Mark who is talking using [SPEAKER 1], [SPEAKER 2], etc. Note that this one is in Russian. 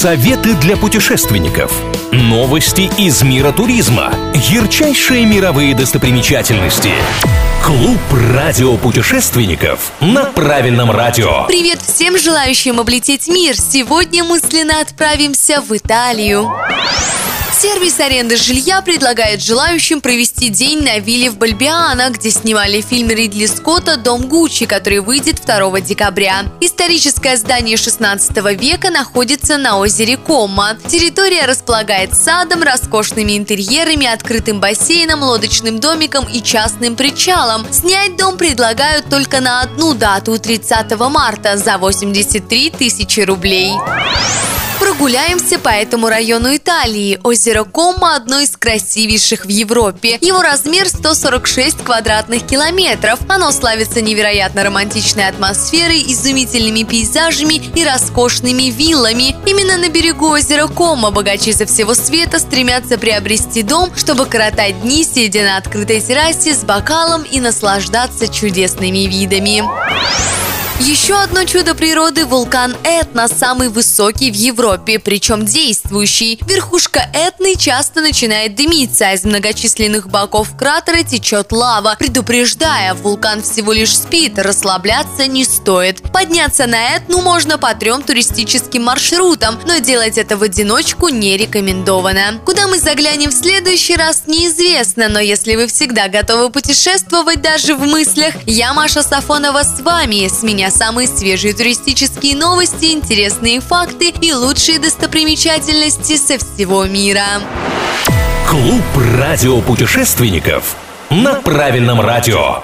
[SPEAKER 1] Советы для путешественников. Новости из мира туризма. Ярчайшие мировые достопримечательности. Клуб радиопутешественников на правильном радио.
[SPEAKER 2] Привет всем желающим облететь мир! Сегодня мысленно отправимся в Италию. Сервис аренды жилья предлагает желающим провести день на вилле в Бальбиано, где снимали фильм Ридли Скотта «Дом Гуччи», который выйдет 2 декабря. Историческое здание 16 века находится на озере Кома. Территория располагает садом, роскошными интерьерами, открытым бассейном, лодочным домиком и частным причалом. Снять дом предлагают только на одну дату – 30 марта за 83 тысячи рублей. Прогуляемся по этому району Италии. Озеро Кома – одно из красивейших в Европе. Его размер 146 квадратных километров. Оно славится невероятно романтичной атмосферой, изумительными пейзажами и роскошными виллами. Именно на берегу озера Кома богачи со всего света стремятся приобрести дом, чтобы коротать дни, сидя на открытой террасе с бокалом и наслаждаться чудесными видами. Еще одно чудо природы – вулкан Этна, самый высокий в Европе, причем действующий. Верхушка Этны часто начинает дымиться, а из многочисленных боков кратера течет лава, предупреждая, вулкан всего лишь спит, расслабляться не стоит. Подняться на Этну можно по трем туристическим маршрутам, но делать это в одиночку не рекомендовано. Куда мы заглянем в следующий раз, неизвестно, но если вы всегда готовы путешествовать даже в мыслях, я Маша Сафонова с вами. С меня самые свежие туристические новости, интересные факты и лучшие достопримечательности со всего мира.
[SPEAKER 1] Клуб радиопутешественников на правильном радио.